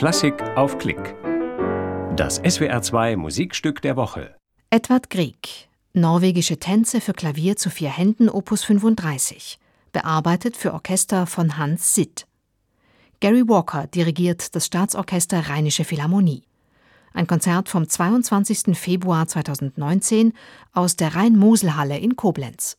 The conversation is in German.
Klassik auf Klick. Das SWR2 Musikstück der Woche. Edvard Grieg. Norwegische Tänze für Klavier zu vier Händen Opus 35. Bearbeitet für Orchester von Hans Sitt. Gary Walker dirigiert das Staatsorchester Rheinische Philharmonie. Ein Konzert vom 22. Februar 2019 aus der Rhein-Mosel-Halle in Koblenz.